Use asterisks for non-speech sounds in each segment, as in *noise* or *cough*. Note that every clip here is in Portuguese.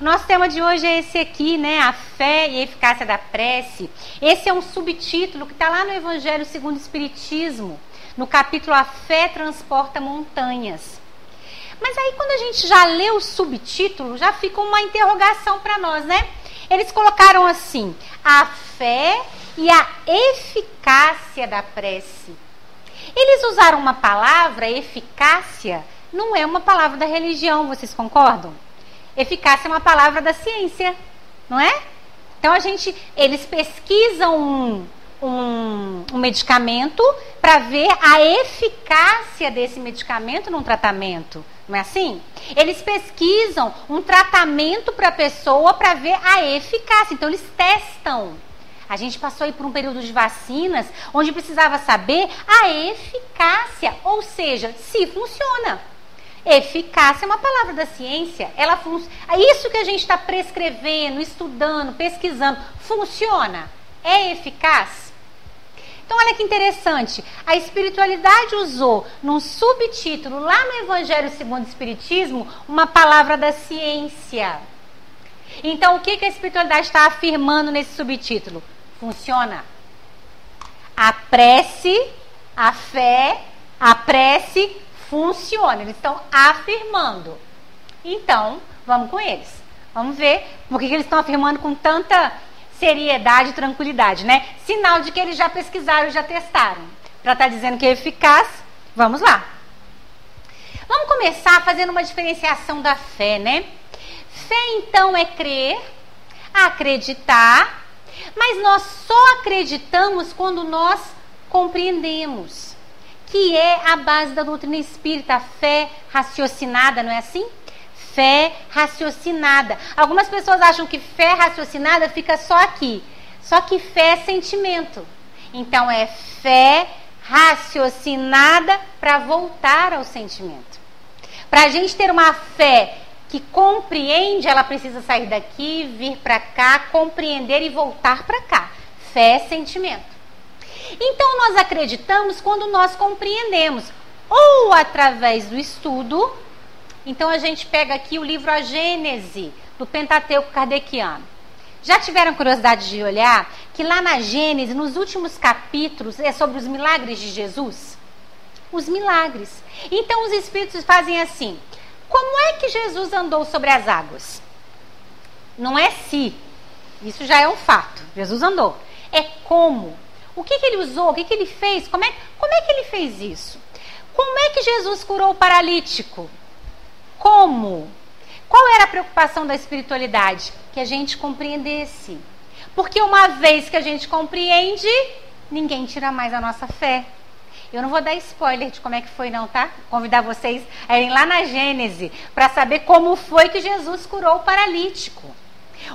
O nosso tema de hoje é esse aqui, né? A fé e a eficácia da prece. Esse é um subtítulo que está lá no Evangelho segundo o Espiritismo, no capítulo A Fé Transporta Montanhas. Mas aí, quando a gente já lê o subtítulo, já fica uma interrogação para nós, né? Eles colocaram assim: a fé e a eficácia da prece. Eles usaram uma palavra, eficácia, não é uma palavra da religião, vocês concordam? Eficácia é uma palavra da ciência, não é? Então a gente, eles pesquisam um, um, um medicamento para ver a eficácia desse medicamento num tratamento. Não é assim? Eles pesquisam um tratamento para a pessoa para ver a eficácia. Então eles testam. A gente passou aí por um período de vacinas onde precisava saber a eficácia, ou seja, se funciona. Eficácia é uma palavra da ciência. Ela fun... Isso que a gente está prescrevendo, estudando, pesquisando, funciona? É eficaz? Então, olha que interessante. A espiritualidade usou, num subtítulo, lá no Evangelho segundo o Espiritismo, uma palavra da ciência. Então, o que, que a espiritualidade está afirmando nesse subtítulo? Funciona. A prece, a fé, a prece funciona. Eles estão afirmando. Então, vamos com eles. Vamos ver por que, eles estão afirmando com tanta seriedade e tranquilidade, né? Sinal de que eles já pesquisaram, já testaram. Para estar tá dizendo que é eficaz, vamos lá. Vamos começar fazendo uma diferenciação da fé, né? Fé, então, é crer, acreditar, mas nós só acreditamos quando nós compreendemos, que é a base da doutrina espírita, a fé raciocinada, não é assim? Fé raciocinada. Algumas pessoas acham que fé raciocinada fica só aqui. Só que fé é sentimento. Então é fé raciocinada para voltar ao sentimento. Para a gente ter uma fé que compreende, ela precisa sair daqui, vir para cá, compreender e voltar para cá. Fé é sentimento. Então nós acreditamos quando nós compreendemos, ou através do estudo. Então a gente pega aqui o livro A Gênese, do Pentateuco Kardeciano. Já tiveram curiosidade de olhar que lá na Gênese, nos últimos capítulos, é sobre os milagres de Jesus? Os milagres. Então os espíritos fazem assim: como é que Jesus andou sobre as águas? Não é se, isso já é um fato. Jesus andou. É como. O que, que ele usou? O que, que ele fez? Como é, como é que ele fez isso? Como é que Jesus curou o paralítico? Como? Qual era a preocupação da espiritualidade? Que a gente compreendesse. Porque uma vez que a gente compreende, ninguém tira mais a nossa fé. Eu não vou dar spoiler de como é que foi, não, tá? Convidar vocês a irem lá na Gênese para saber como foi que Jesus curou o paralítico.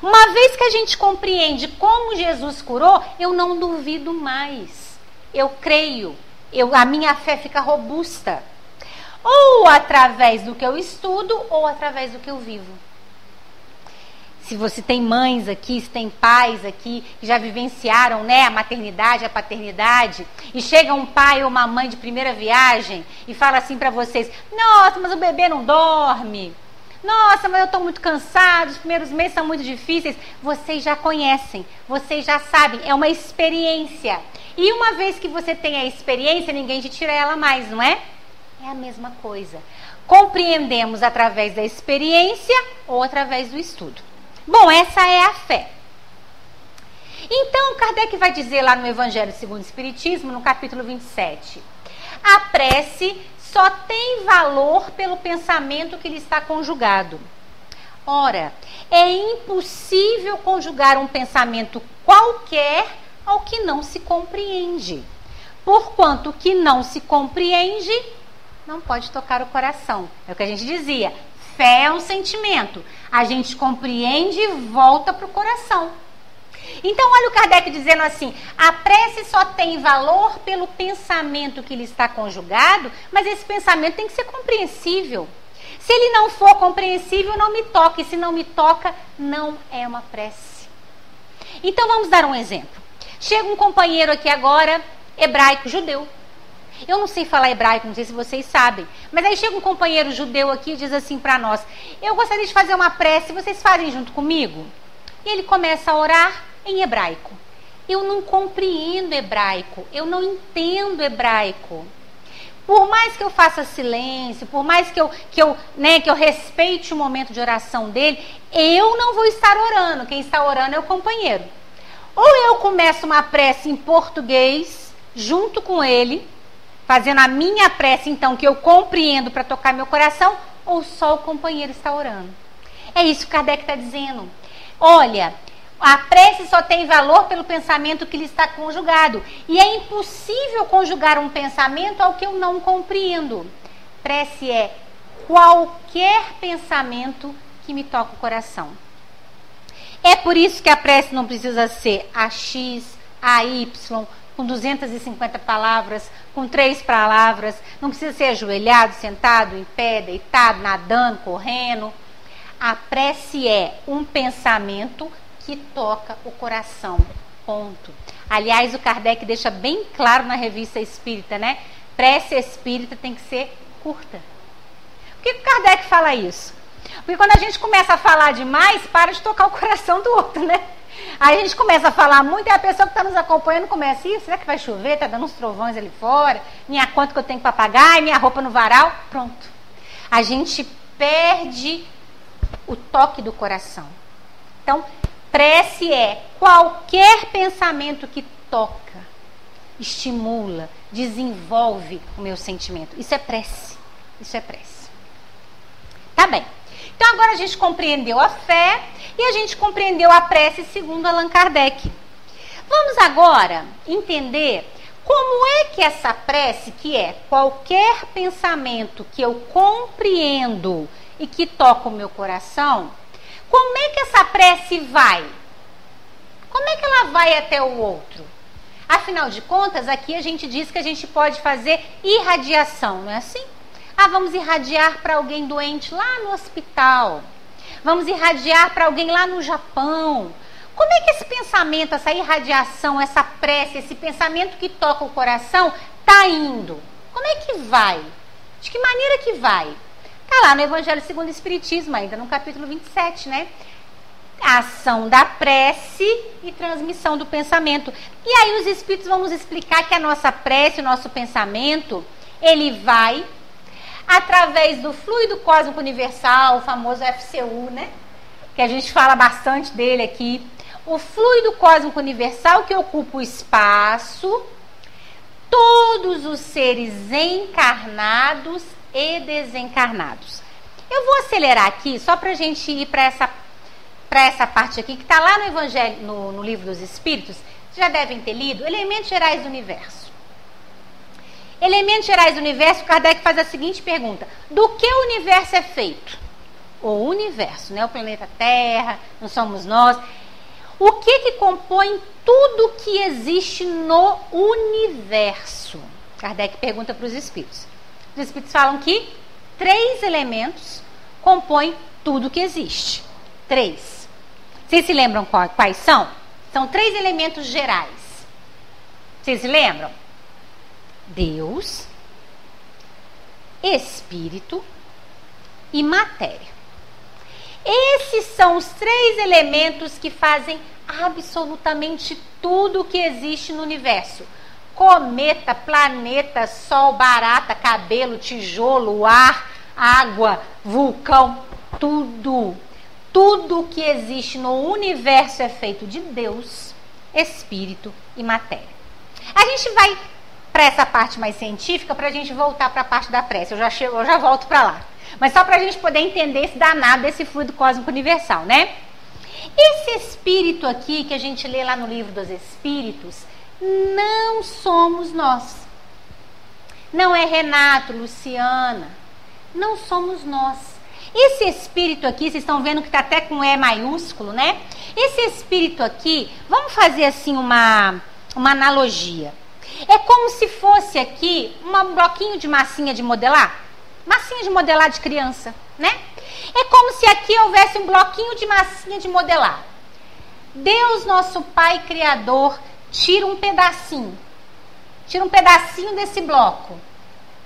Uma vez que a gente compreende como Jesus curou, eu não duvido mais. Eu creio. Eu, a minha fé fica robusta. Ou através do que eu estudo, ou através do que eu vivo se você tem mães aqui, se tem pais aqui que já vivenciaram né, a maternidade, a paternidade, e chega um pai ou uma mãe de primeira viagem e fala assim para vocês: Nossa, mas o bebê não dorme. Nossa, mas eu estou muito cansado, os primeiros meses são muito difíceis. Vocês já conhecem, vocês já sabem, é uma experiência. E uma vez que você tem a experiência, ninguém te tira ela mais, não é? É a mesma coisa. Compreendemos através da experiência ou através do estudo. Bom, essa é a fé. Então, Kardec vai dizer lá no Evangelho segundo o Espiritismo, no capítulo 27, a prece só tem valor pelo pensamento que lhe está conjugado. Ora, é impossível conjugar um pensamento qualquer ao que não se compreende. Porquanto o que não se compreende não pode tocar o coração. É o que a gente dizia. Fé é um sentimento. A gente compreende e volta para o coração. Então, olha o Kardec dizendo assim: a prece só tem valor pelo pensamento que lhe está conjugado, mas esse pensamento tem que ser compreensível. Se ele não for compreensível, não me toca. E se não me toca, não é uma prece. Então, vamos dar um exemplo. Chega um companheiro aqui agora, hebraico, judeu. Eu não sei falar hebraico, não sei se vocês sabem. Mas aí chega um companheiro judeu aqui e diz assim para nós: Eu gostaria de fazer uma prece, vocês fazem junto comigo? E ele começa a orar em hebraico. Eu não compreendo hebraico, eu não entendo hebraico. Por mais que eu faça silêncio, por mais que eu, que eu, né, que eu respeite o momento de oração dele, eu não vou estar orando. Quem está orando é o companheiro. Ou eu começo uma prece em português, junto com ele, fazendo a minha prece, então, que eu compreendo para tocar meu coração, ou só o companheiro está orando. É isso que Kardec está dizendo. Olha, a prece só tem valor pelo pensamento que lhe está conjugado. E é impossível conjugar um pensamento ao que eu não compreendo. Prece é qualquer pensamento que me toca o coração. É por isso que a prece não precisa ser a X, a Y, com 250 palavras, com três palavras. Não precisa ser ajoelhado, sentado, em pé, deitado, nadando, correndo. A prece é um pensamento que toca o coração. Ponto. Aliás, o Kardec deixa bem claro na revista Espírita, né? Prece espírita tem que ser curta. Por que o Kardec fala isso? Porque quando a gente começa a falar demais, para de tocar o coração do outro, né? Aí a gente começa a falar muito e a pessoa que está nos acompanhando começa, Ih, será que vai chover? Está dando uns trovões ali fora, minha conta que eu tenho para pagar, minha roupa no varal. Pronto. A gente perde o toque do coração. Então, prece é qualquer pensamento que toca, estimula, desenvolve o meu sentimento. Isso é prece. Isso é prece. Tá bem. Então agora a gente compreendeu a fé e a gente compreendeu a prece segundo Allan Kardec. Vamos agora entender como é que essa prece, que é qualquer pensamento que eu compreendo e que toca o meu coração, como é que essa prece vai? Como é que ela vai até o outro? Afinal de contas, aqui a gente diz que a gente pode fazer irradiação, não é assim? Ah, vamos irradiar para alguém doente lá no hospital. Vamos irradiar para alguém lá no Japão. Como é que esse pensamento, essa irradiação, essa prece, esse pensamento que toca o coração está indo? Como é que vai? De que maneira que vai? Está lá no Evangelho segundo o Espiritismo, ainda no capítulo 27, né? A ação da prece e transmissão do pensamento. E aí os Espíritos vão nos explicar que a nossa prece, o nosso pensamento, ele vai através do fluido cósmico universal, o famoso FCU, né? Que a gente fala bastante dele aqui. O fluido cósmico universal que ocupa o espaço, todos os seres encarnados e desencarnados. Eu vou acelerar aqui só para a gente ir para essa, essa parte aqui que está lá no Evangelho, no, no livro dos Espíritos. Já devem ter lido Elementos Gerais do Universo. Elementos gerais do universo, Kardec faz a seguinte pergunta: do que o universo é feito? O universo, né? O planeta Terra, não somos nós. O que que compõe tudo que existe no universo? Kardec pergunta para os espíritos. Os espíritos falam que três elementos compõem tudo que existe. Três. Vocês se lembram quais são? São três elementos gerais. Vocês se lembram? Deus, Espírito e matéria. Esses são os três elementos que fazem absolutamente tudo o que existe no universo: cometa, planeta, sol, barata, cabelo, tijolo, ar, água, vulcão, tudo. Tudo que existe no universo é feito de Deus, Espírito e matéria. A gente vai para essa parte mais científica para a gente voltar para a parte da prece. Eu já, chego, eu já volto para lá. Mas só para a gente poder entender esse danado desse fluido cósmico universal, né? Esse espírito aqui que a gente lê lá no livro dos Espíritos, não somos nós. Não é Renato, Luciana. Não somos nós. Esse espírito aqui, vocês estão vendo que está até com E maiúsculo, né? Esse espírito aqui, vamos fazer assim uma, uma analogia. É como se fosse aqui um bloquinho de massinha de modelar. Massinha de modelar de criança, né? É como se aqui houvesse um bloquinho de massinha de modelar. Deus, nosso Pai Criador, tira um pedacinho. tira um pedacinho desse bloco,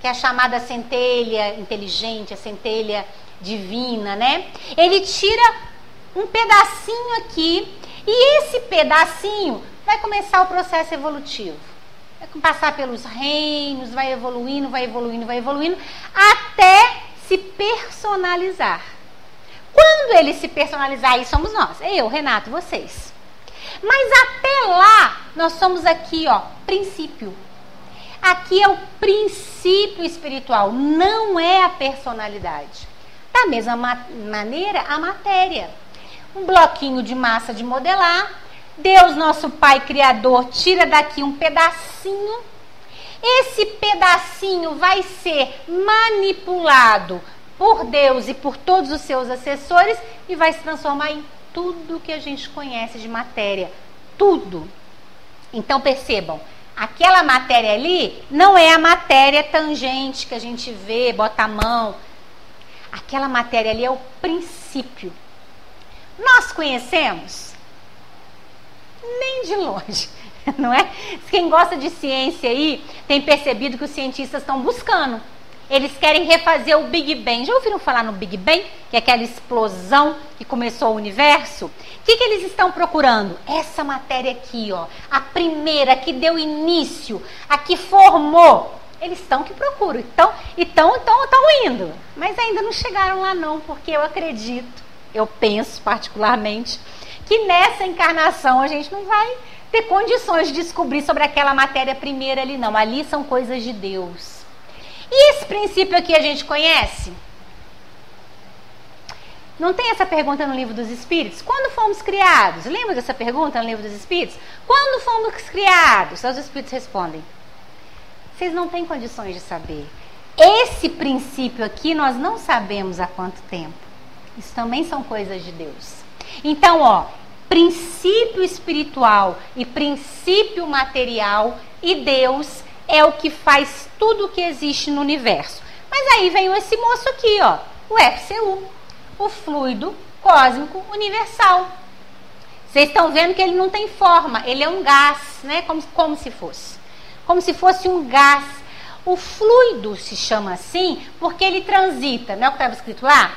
que é a chamada centelha inteligente, a centelha divina, né? Ele tira um pedacinho aqui e esse pedacinho vai começar o processo evolutivo. Vai passar pelos reinos, vai evoluindo, vai evoluindo, vai evoluindo, até se personalizar. Quando ele se personalizar, aí somos nós. Eu, Renato, vocês. Mas até lá, nós somos aqui, ó, princípio. Aqui é o princípio espiritual, não é a personalidade. Da mesma ma maneira, a matéria. Um bloquinho de massa de modelar, Deus, nosso Pai Criador, tira daqui um pedacinho. Esse pedacinho vai ser manipulado por Deus e por todos os seus assessores e vai se transformar em tudo que a gente conhece de matéria. Tudo. Então percebam, aquela matéria ali não é a matéria tangente que a gente vê, bota a mão. Aquela matéria ali é o princípio. Nós conhecemos? Nem de longe, *laughs* não é? Quem gosta de ciência aí tem percebido que os cientistas estão buscando eles querem refazer o Big Bang. Já ouviram falar no Big Bang? Que é aquela explosão que começou o universo? O que, que eles estão procurando? Essa matéria aqui, ó. A primeira que deu início, a que formou. Eles estão que procuram. Então, estão então, estão indo. Mas ainda não chegaram lá não, porque eu acredito, eu penso particularmente, que nessa encarnação a gente não vai ter condições de descobrir sobre aquela matéria primeira ali, não. Ali são coisas de Deus. E esse princípio aqui a gente conhece? Não tem essa pergunta no livro dos Espíritos? Quando fomos criados? Lembra dessa pergunta no livro dos Espíritos? Quando fomos criados? Os Espíritos respondem: Vocês não têm condições de saber. Esse princípio aqui nós não sabemos há quanto tempo. Isso também são coisas de Deus. Então, ó, princípio espiritual e princípio material e Deus é o que faz tudo o que existe no universo. Mas aí vem esse moço aqui, ó, o FCU, o fluido cósmico universal. Vocês estão vendo que ele não tem forma, ele é um gás, né? Como, como se fosse. Como se fosse um gás. O fluido se chama assim porque ele transita, não é o que estava escrito lá?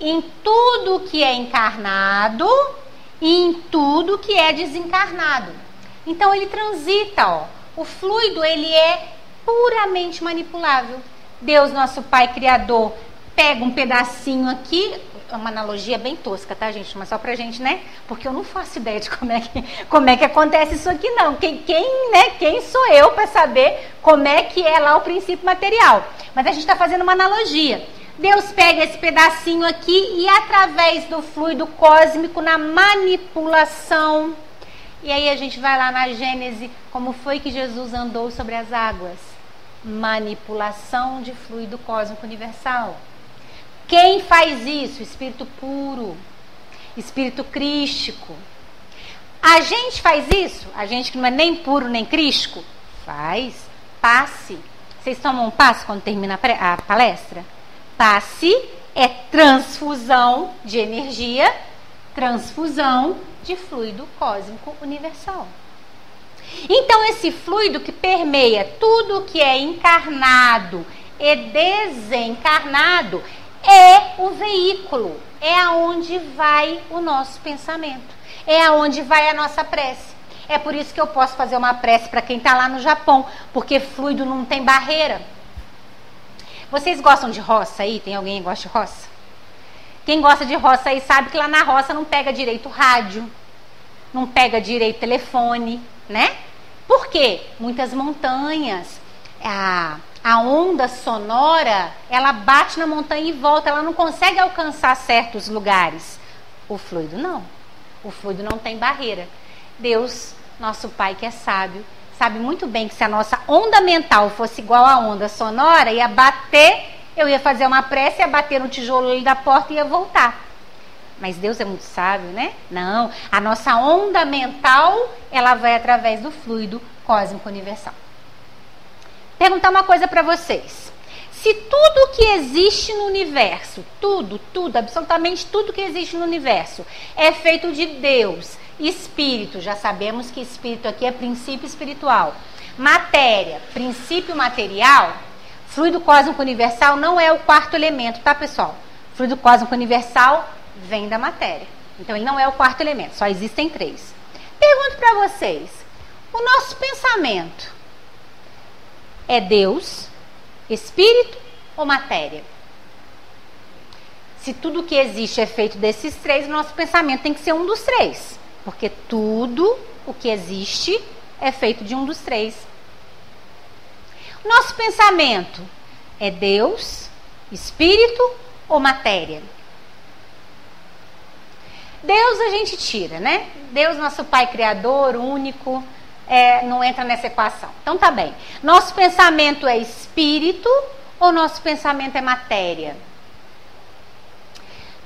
Em tudo que é encarnado e em tudo que é desencarnado. Então ele transita, ó. O fluido, ele é puramente manipulável. Deus, nosso Pai Criador, pega um pedacinho aqui, é uma analogia bem tosca, tá, gente? Mas só pra gente, né? Porque eu não faço ideia de como é que, como é que acontece isso aqui, não. Quem, quem, né? Quem sou eu para saber como é que é lá o princípio material? Mas a gente está fazendo uma analogia. Deus pega esse pedacinho aqui e através do fluido cósmico, na manipulação e aí a gente vai lá na Gênese, como foi que Jesus andou sobre as águas? Manipulação de fluido cósmico universal. Quem faz isso? Espírito puro, espírito crístico. A gente faz isso? A gente que não é nem puro nem crístico? Faz. Passe. Vocês tomam um passe quando termina a palestra? Passe é transfusão de energia, transfusão de fluido cósmico universal. Então, esse fluido que permeia tudo que é encarnado e desencarnado é o veículo, é aonde vai o nosso pensamento, é aonde vai a nossa prece. É por isso que eu posso fazer uma prece para quem está lá no Japão, porque fluido não tem barreira. Vocês gostam de roça aí? Tem alguém que gosta de roça? Quem gosta de roça aí sabe que lá na roça não pega direito rádio, não pega direito telefone, né? Por quê? Muitas montanhas. A, a onda sonora, ela bate na montanha e volta, ela não consegue alcançar certos lugares. O fluido não. O fluido não tem barreira. Deus, nosso Pai que é sábio, sabe muito bem que se a nossa onda mental fosse igual à onda sonora, ia bater eu ia fazer uma prece, ia bater no tijolo da porta e ia voltar. Mas Deus é muito sábio, né? Não, a nossa onda mental, ela vai através do fluido cósmico universal. Perguntar uma coisa para vocês. Se tudo que existe no universo, tudo, tudo, absolutamente tudo que existe no universo é feito de Deus, espírito, já sabemos que espírito aqui é princípio espiritual. Matéria, princípio material, fluido cósmico universal não é o quarto elemento, tá, pessoal? Fluido cósmico universal vem da matéria. Então ele não é o quarto elemento, só existem três. Pergunto para vocês: o nosso pensamento é Deus, espírito ou matéria? Se tudo que existe é feito desses três, nosso pensamento tem que ser um dos três. Porque tudo o que existe é feito de um dos três. Nosso pensamento é Deus, espírito ou matéria? Deus a gente tira, né? Deus, nosso Pai Criador, único, é, não entra nessa equação. Então tá bem. Nosso pensamento é espírito ou nosso pensamento é matéria?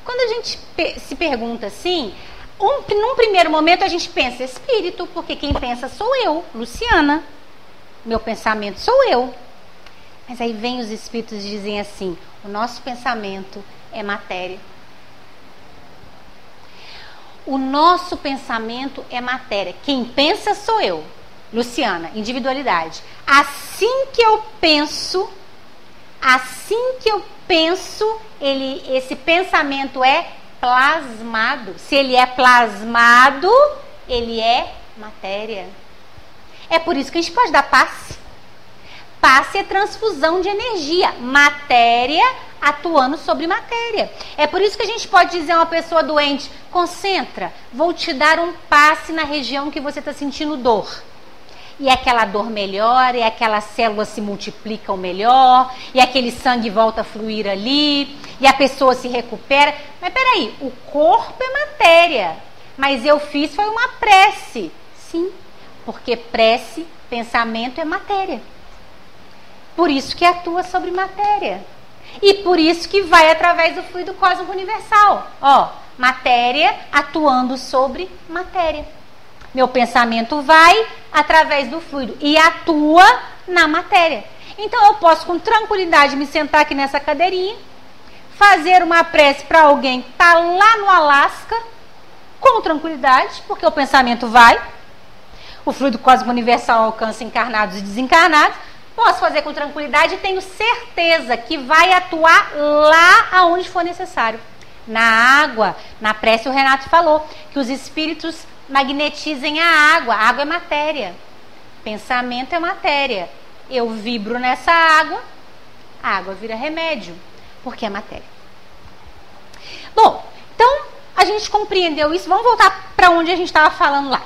Quando a gente se pergunta assim, um, num primeiro momento a gente pensa espírito, porque quem pensa sou eu, Luciana. Meu pensamento sou eu. Mas aí vem os espíritos e dizem assim: o nosso pensamento é matéria. O nosso pensamento é matéria. Quem pensa sou eu. Luciana, individualidade. Assim que eu penso, assim que eu penso, ele, esse pensamento é plasmado. Se ele é plasmado, ele é matéria. É por isso que a gente pode dar passe. Passe é transfusão de energia. Matéria atuando sobre matéria. É por isso que a gente pode dizer a uma pessoa doente: concentra, vou te dar um passe na região que você está sentindo dor. E aquela dor melhora, e aquelas células se multiplicam melhor, e aquele sangue volta a fluir ali, e a pessoa se recupera. Mas peraí, o corpo é matéria, mas eu fiz foi uma prece. Sim, porque prece, pensamento é matéria. Por isso que atua sobre matéria. E por isso que vai através do fluido cósmico universal. Ó, matéria atuando sobre matéria. Meu pensamento vai através do fluido e atua na matéria. Então eu posso com tranquilidade me sentar aqui nessa cadeirinha, fazer uma prece para alguém que está lá no Alasca, com tranquilidade, porque o pensamento vai. O fluido cósmico universal alcança encarnados e desencarnados posso fazer com tranquilidade e tenho certeza que vai atuar lá aonde for necessário. Na água, na prece o Renato falou que os espíritos magnetizem a água. A água é matéria. Pensamento é matéria. Eu vibro nessa água, a água vira remédio, porque é matéria. Bom, então a gente compreendeu isso. Vamos voltar para onde a gente estava falando lá.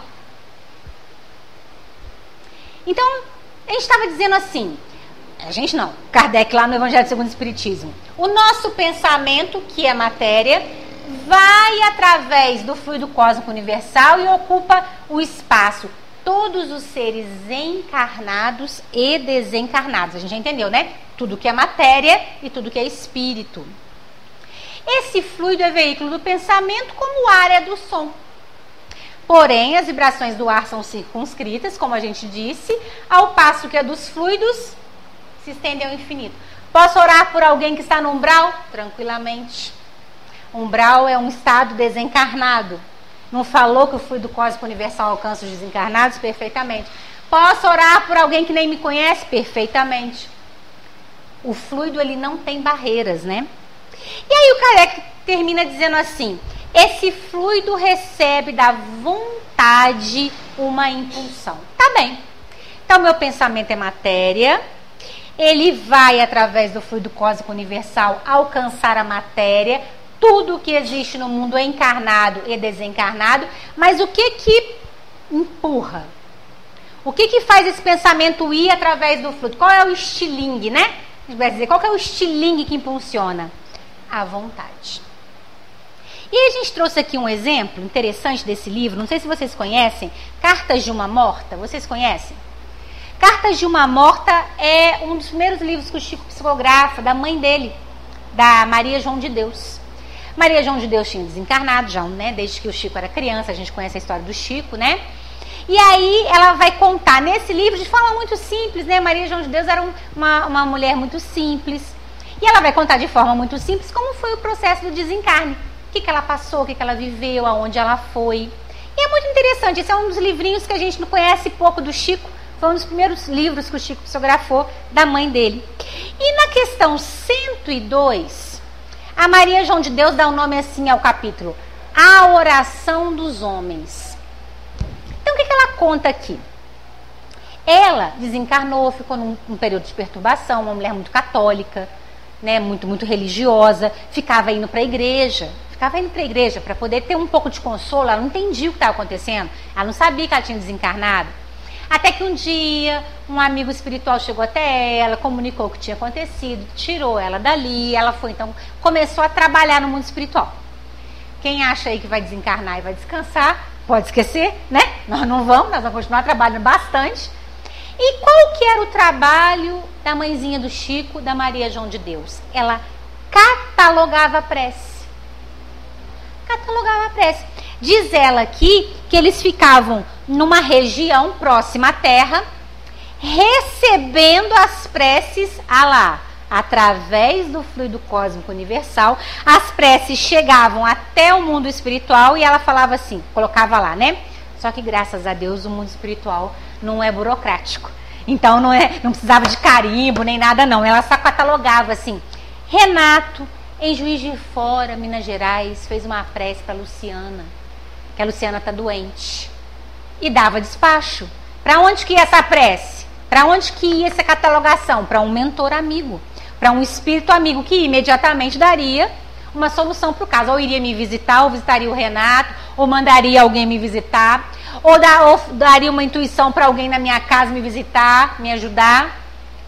Então, a gente estava dizendo assim, a gente não, Kardec lá no Evangelho segundo o Espiritismo. O nosso pensamento, que é matéria, vai através do fluido cósmico universal e ocupa o espaço. Todos os seres encarnados e desencarnados. A gente já entendeu, né? Tudo que é matéria e tudo que é espírito. Esse fluido é veículo do pensamento, como o ar é do som. Porém, as vibrações do ar são circunscritas, como a gente disse, ao passo que a dos fluidos se estende ao infinito. Posso orar por alguém que está no umbral? Tranquilamente. Umbral é um estado desencarnado. Não falou que o fluido cósmico universal alcança os desencarnados? Perfeitamente. Posso orar por alguém que nem me conhece? Perfeitamente. O fluido ele não tem barreiras, né? E aí o Kardec termina dizendo assim: esse fluido recebe da vontade uma impulsão. Tá bem. Então, meu pensamento é matéria, ele vai, através do fluido cósmico universal, alcançar a matéria. Tudo que existe no mundo é encarnado e desencarnado, mas o que que empurra? O que que faz esse pensamento ir através do fluido? Qual é o estilingue, né? Vai dizer, qual é o estilingue que impulsiona? A vontade. E a gente trouxe aqui um exemplo interessante desse livro, não sei se vocês conhecem, Cartas de uma Morta, vocês conhecem? Cartas de uma Morta é um dos primeiros livros que o Chico psicografa, da mãe dele, da Maria João de Deus. Maria João de Deus tinha desencarnado já, né? Desde que o Chico era criança, a gente conhece a história do Chico, né? E aí ela vai contar nesse livro de forma muito simples, né? Maria João de Deus era uma, uma mulher muito simples. E ela vai contar de forma muito simples como foi o processo do desencarne que, que ela passou, o que, que ela viveu, aonde ela foi. E é muito interessante, esse é um dos livrinhos que a gente não conhece pouco do Chico. Foi um dos primeiros livros que o Chico psicografou da mãe dele. E na questão 102, a Maria João de Deus dá o um nome assim ao capítulo: A Oração dos Homens. Então o que, que ela conta aqui? Ela desencarnou, ficou num, num período de perturbação, uma mulher muito católica, né, muito, muito religiosa, ficava indo para a igreja, ficava indo para a igreja para poder ter um pouco de consolo, ela não entendia o que estava acontecendo, ela não sabia que ela tinha desencarnado. Até que um dia, um amigo espiritual chegou até ela, comunicou o que tinha acontecido, tirou ela dali, ela foi então, começou a trabalhar no mundo espiritual. Quem acha aí que vai desencarnar e vai descansar, pode esquecer, né? Nós não vamos, nós vamos continuar trabalhando bastante e qual que era o trabalho da mãezinha do Chico, da Maria João de Deus? Ela catalogava a prece. Catalogava a prece. Diz ela aqui que eles ficavam numa região próxima à terra, recebendo as preces a lá, através do fluido cósmico universal, as preces chegavam até o mundo espiritual e ela falava assim, colocava lá, né? Só que graças a Deus o mundo espiritual não é burocrático. Então não, é, não precisava de carimbo nem nada, não. Ela só catalogava assim. Renato, em Juiz de Fora, Minas Gerais, fez uma prece para Luciana, que a Luciana está doente. E dava despacho. Para onde que ia essa prece? Para onde que ia essa catalogação? Para um mentor amigo, para um espírito amigo que imediatamente daria uma solução para o caso. Ou iria me visitar, ou visitaria o Renato, ou mandaria alguém me visitar, ou, dar, ou daria uma intuição para alguém na minha casa me visitar, me ajudar.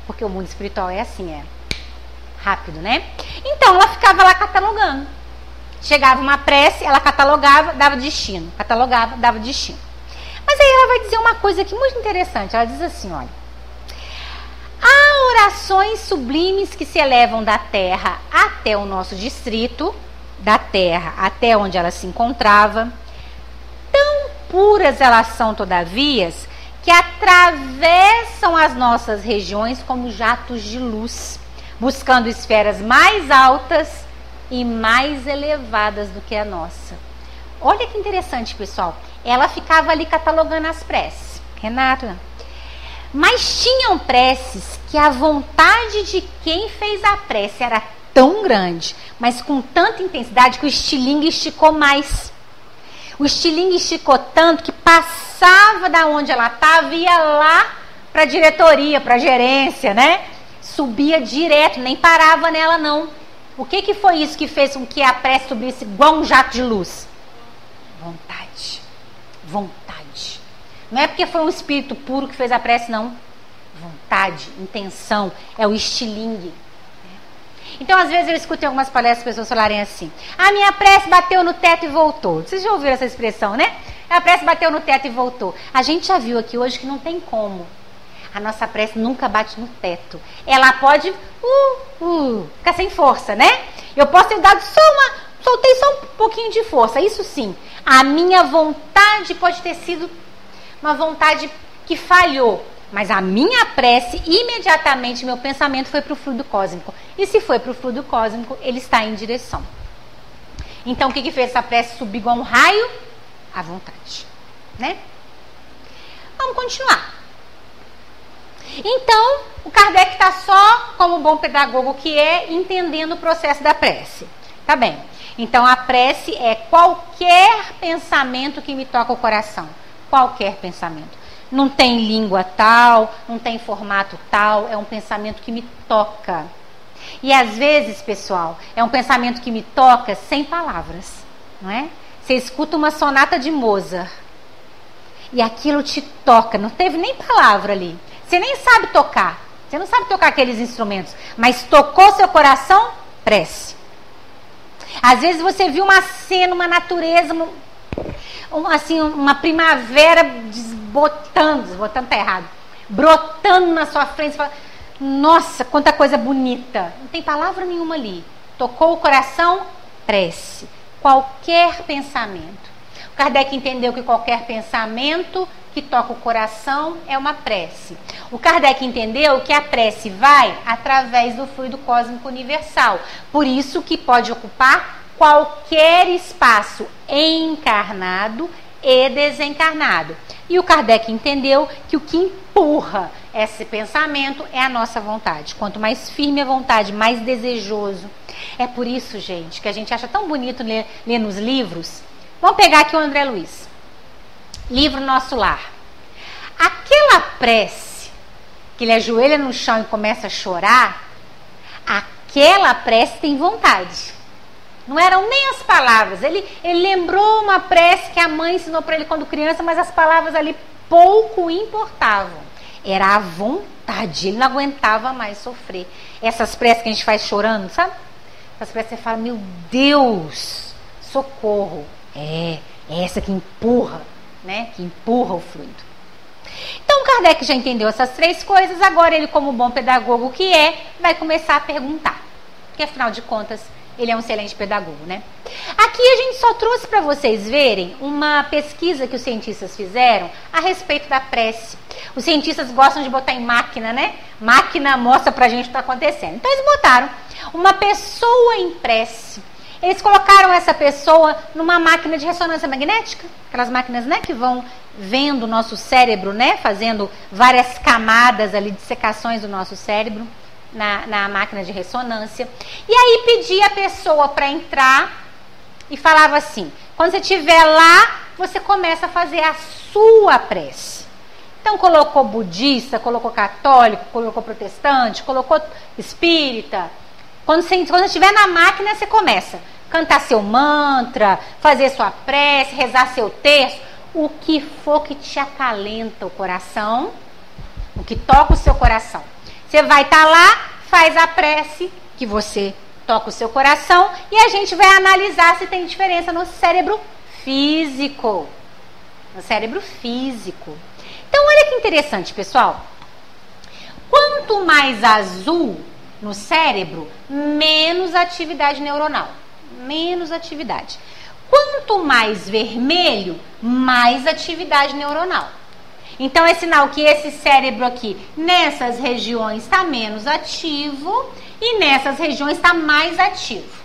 Porque o mundo espiritual é assim, é rápido, né? Então ela ficava lá catalogando. Chegava uma prece, ela catalogava, dava destino. Catalogava, dava destino. Mas aí ela vai dizer uma coisa aqui muito interessante. Ela diz assim: olha. Há orações sublimes que se elevam da terra até o nosso distrito, da terra até onde ela se encontrava. Tão puras elas são, todavia, que atravessam as nossas regiões como jatos de luz, buscando esferas mais altas e mais elevadas do que a nossa. Olha que interessante, pessoal. Ela ficava ali catalogando as preces. Renato, mas tinham preces que a vontade de quem fez a prece era tão grande, mas com tanta intensidade que o estilingue esticou mais. O estilingue esticou tanto que passava da onde ela estava e ia lá para a diretoria, para a gerência, né? Subia direto, nem parava nela não. O que, que foi isso que fez com que a prece subisse igual um jato de luz? Vontade. Vontade não é porque foi um espírito puro que fez a prece, não. Vontade, intenção, é o estilingue. Então, às vezes, eu escuto em algumas palestras pessoas falarem assim: a minha prece bateu no teto e voltou. Vocês já ouviram essa expressão, né? A prece bateu no teto e voltou. A gente já viu aqui hoje que não tem como. A nossa prece nunca bate no teto. Ela pode uh, uh, ficar sem força, né? Eu posso ter dado só uma. Soltei só um pouquinho de força, isso sim. A minha vontade pode ter sido uma vontade que falhou. Mas a minha prece, imediatamente meu pensamento foi para o fluido cósmico. E se foi para o fluido cósmico, ele está em direção. Então o que, que fez essa prece subir igual um raio? A vontade. Né? Vamos continuar. Então, o Kardec está só, como bom pedagogo que é, entendendo o processo da prece. Tá bem. Então, a prece é qualquer pensamento que me toca o coração qualquer pensamento. Não tem língua tal, não tem formato tal, é um pensamento que me toca. E às vezes, pessoal, é um pensamento que me toca sem palavras, não é? Você escuta uma sonata de Mozart e aquilo te toca, não teve nem palavra ali. Você nem sabe tocar, você não sabe tocar aqueles instrumentos, mas tocou seu coração, prece. Às vezes você viu uma cena, uma natureza, um, assim, uma primavera desbotando, desbotando tá errado, brotando na sua frente. Fala, Nossa, quanta coisa bonita. Não tem palavra nenhuma ali. Tocou o coração, prece. Qualquer pensamento. Kardec entendeu que qualquer pensamento que toca o coração é uma prece. O Kardec entendeu que a prece vai através do fluido cósmico universal. Por isso que pode ocupar qualquer espaço encarnado e desencarnado. E o Kardec entendeu que o que empurra esse pensamento é a nossa vontade. Quanto mais firme a vontade, mais desejoso. É por isso, gente, que a gente acha tão bonito ler, ler nos livros. Vamos pegar aqui o André Luiz. Livro Nosso Lar. Aquela prece que ele ajoelha no chão e começa a chorar, aquela prece tem vontade. Não eram nem as palavras. Ele, ele lembrou uma prece que a mãe ensinou para ele quando criança, mas as palavras ali pouco importavam. Era a vontade. Ele não aguentava mais sofrer. Essas preces que a gente faz chorando, sabe? Essas preces você fala, meu Deus, socorro. É, é essa que empurra, né? Que empurra o fluido. Então Kardec já entendeu essas três coisas, agora ele, como bom pedagogo que é, vai começar a perguntar. Porque afinal de contas, ele é um excelente pedagogo, né? Aqui a gente só trouxe para vocês verem uma pesquisa que os cientistas fizeram a respeito da prece. Os cientistas gostam de botar em máquina, né? Máquina mostra pra gente o que está acontecendo. Então eles botaram uma pessoa em prece. Eles colocaram essa pessoa numa máquina de ressonância magnética, aquelas máquinas, né, que vão vendo o nosso cérebro, né, fazendo várias camadas ali de secações do nosso cérebro na, na máquina de ressonância. E aí pedia a pessoa para entrar e falava assim: quando você estiver lá, você começa a fazer a sua prece. Então colocou budista, colocou católico, colocou protestante, colocou espírita. Quando você, quando estiver na máquina, você começa a cantar seu mantra, fazer sua prece, rezar seu texto, o que for que te acalenta o coração, o que toca o seu coração. Você vai estar tá lá, faz a prece que você toca o seu coração e a gente vai analisar se tem diferença no cérebro físico. No cérebro físico. Então, olha que interessante, pessoal. Quanto mais azul no cérebro, menos atividade neuronal. Menos atividade. Quanto mais vermelho, mais atividade neuronal. Então é sinal que esse cérebro aqui, nessas regiões, está menos ativo e nessas regiões está mais ativo.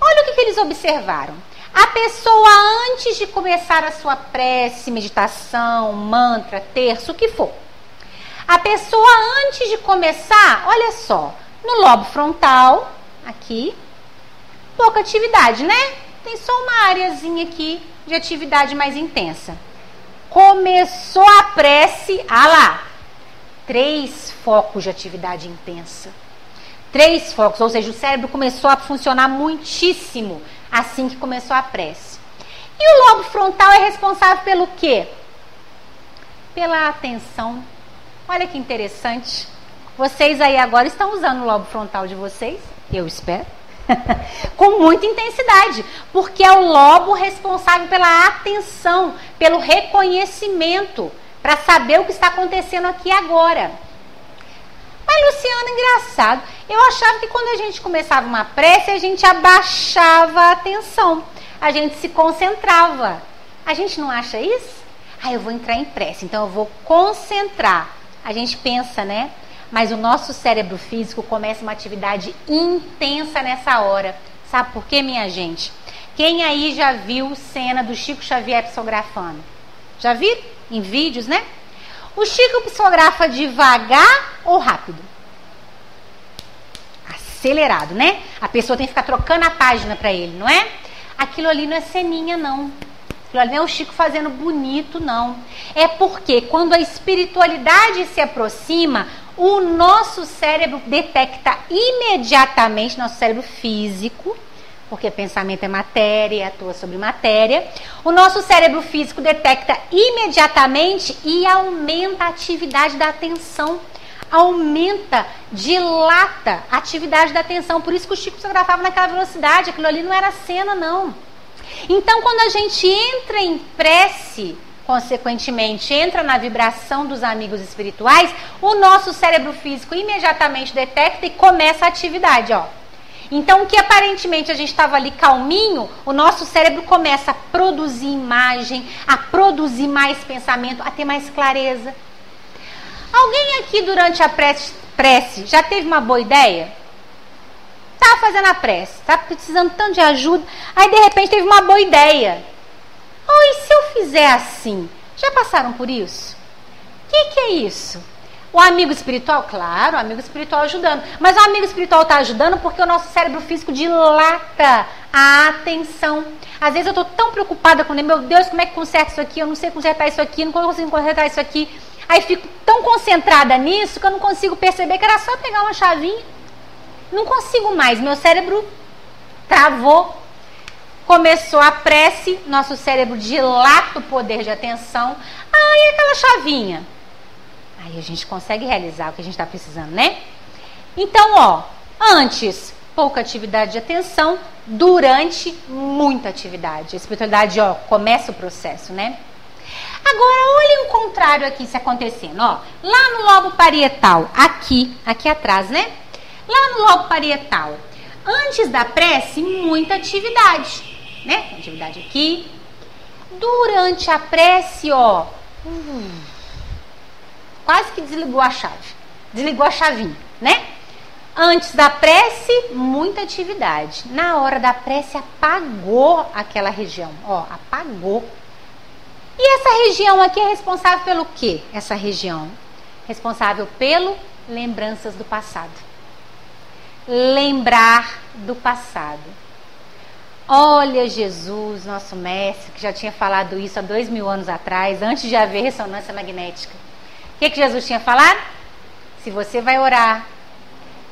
Olha o que, que eles observaram. A pessoa, antes de começar a sua prece, meditação, mantra, terço, o que for. A pessoa, antes de começar, olha só, no lobo frontal, aqui, pouca atividade, né? Tem só uma areazinha aqui de atividade mais intensa. Começou a prece, ah lá, três focos de atividade intensa. Três focos, ou seja, o cérebro começou a funcionar muitíssimo assim que começou a prece. E o lobo frontal é responsável pelo quê? Pela atenção. Olha que interessante. Vocês aí agora estão usando o lobo frontal de vocês? Eu espero. *laughs* com muita intensidade, porque é o lobo responsável pela atenção, pelo reconhecimento, para saber o que está acontecendo aqui agora. Mas, Luciano, engraçado. Eu achava que quando a gente começava uma prece, a gente abaixava a atenção, a gente se concentrava. A gente não acha isso? Ah, eu vou entrar em prece, então eu vou concentrar. A gente pensa, né? mas o nosso cérebro físico começa uma atividade intensa nessa hora. Sabe por quê, minha gente? Quem aí já viu cena do Chico Xavier psicografando? Já viram? Em vídeos, né? O Chico psicografa devagar ou rápido? Acelerado, né? A pessoa tem que ficar trocando a página para ele, não é? Aquilo ali não é ceninha, não. Ali não é o Chico fazendo bonito, não. É porque quando a espiritualidade se aproxima, o nosso cérebro detecta imediatamente, nosso cérebro físico, porque pensamento é matéria, atua sobre matéria. O nosso cérebro físico detecta imediatamente e aumenta a atividade da atenção. Aumenta, dilata a atividade da atenção. Por isso que o Chico fotografava naquela velocidade. Aquilo ali não era cena, não. Então, quando a gente entra em prece, consequentemente entra na vibração dos amigos espirituais, o nosso cérebro físico imediatamente detecta e começa a atividade, ó. Então, o que aparentemente a gente estava ali calminho, o nosso cérebro começa a produzir imagem, a produzir mais pensamento, a ter mais clareza. Alguém aqui durante a prece, prece já teve uma boa ideia? Tá fazendo a prece, tá precisando tanto de ajuda, aí de repente teve uma boa ideia. Oh, e se eu fizer assim? Já passaram por isso? O que, que é isso? O amigo espiritual, claro, o amigo espiritual ajudando. Mas o amigo espiritual está ajudando porque o nosso cérebro físico dilata a atenção. Às vezes eu estou tão preocupada com ele, meu Deus, como é que conserta isso aqui? Eu não sei consertar isso aqui, não consigo consertar isso aqui. Aí fico tão concentrada nisso que eu não consigo perceber que era só pegar uma chavinha. Não consigo mais, meu cérebro travou. Começou a prece, nosso cérebro dilata o poder de atenção. Aí ah, aquela chavinha Aí a gente consegue realizar o que a gente está precisando, né? Então, ó, antes, pouca atividade de atenção, durante, muita atividade. A espiritualidade, ó, começa o processo, né? Agora, olha o contrário aqui se acontecendo, ó. Lá no lobo parietal, aqui, aqui atrás, né? Lá no lobo parietal, antes da prece, muita atividade, né? Atividade aqui. Durante a prece, ó, hum, quase que desligou a chave. Desligou a chavinha, né? Antes da prece, muita atividade. Na hora da prece, apagou aquela região. Ó, apagou. E essa região aqui é responsável pelo quê? Essa região responsável pelo lembranças do passado. Lembrar do passado. Olha Jesus, nosso mestre, que já tinha falado isso há dois mil anos atrás, antes de haver ressonância magnética que, que Jesus tinha falado? Se você vai orar,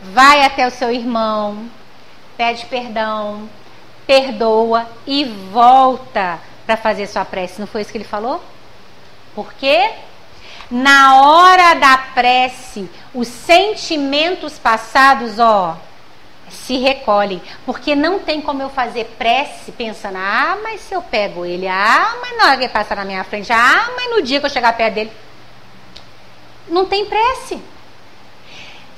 vai até o seu irmão, pede perdão, perdoa e volta para fazer sua prece. Não foi isso que ele falou? Por quê? Na hora da prece, os sentimentos passados, ó, se recolhem. Porque não tem como eu fazer prece pensando, ah, mas se eu pego ele, ah, mas na hora que ele passar na minha frente, ah, mas no dia que eu chegar perto dele não tem prece.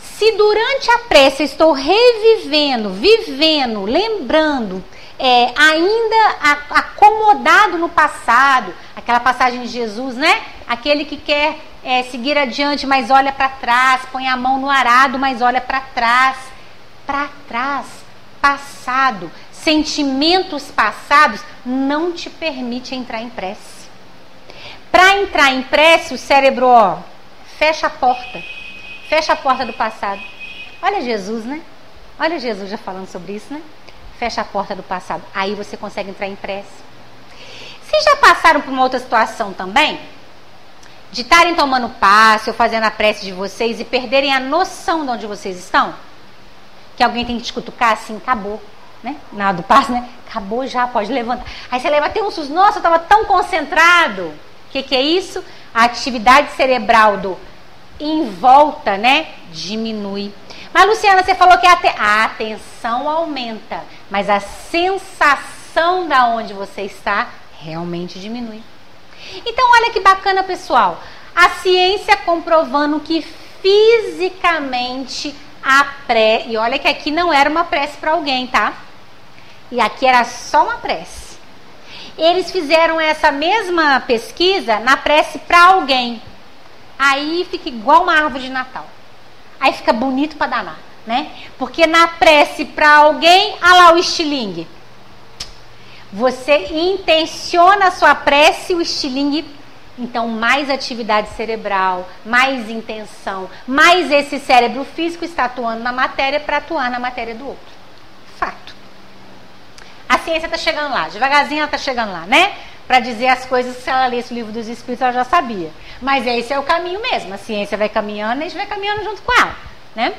Se durante a prece eu estou revivendo, vivendo, lembrando, é, ainda acomodado no passado, aquela passagem de Jesus, né? Aquele que quer é, seguir adiante, mas olha para trás, põe a mão no arado, mas olha para trás. Para trás, passado, sentimentos passados não te permite entrar em prece. Para entrar em prece, o cérebro, ó, Fecha a porta. Fecha a porta do passado. Olha Jesus, né? Olha Jesus já falando sobre isso, né? Fecha a porta do passado. Aí você consegue entrar em prece. Vocês já passaram por uma outra situação também? De estarem tomando passe ou fazendo a prece de vocês e perderem a noção de onde vocês estão? Que alguém tem que te cutucar assim, acabou. Né? Na do passe, né? Acabou já, pode levantar. Aí você leva até um susto. Nossa, eu estava tão concentrado. O que, que é isso? A atividade cerebral do em volta, né, diminui. Mas Luciana, você falou que a, a atenção aumenta, mas a sensação da onde você está realmente diminui. Então, olha que bacana, pessoal. A ciência comprovando que fisicamente a pré, e olha que aqui não era uma prece para alguém, tá? E aqui era só uma prece. Eles fizeram essa mesma pesquisa na prece para alguém. Aí fica igual uma árvore de Natal. Aí fica bonito para danar, né? Porque na prece para alguém, ah lá o estilingue. Você intenciona a sua prece, o estilingue então, mais atividade cerebral, mais intenção, mais esse cérebro físico está atuando na matéria para atuar na matéria do outro. Fato. A ciência está chegando lá, devagarzinho ela está chegando lá, né? Para dizer as coisas que se ela lesse o livro dos Espíritos ela já sabia. Mas esse é o caminho mesmo. A ciência vai caminhando e a gente vai caminhando junto com ela, né?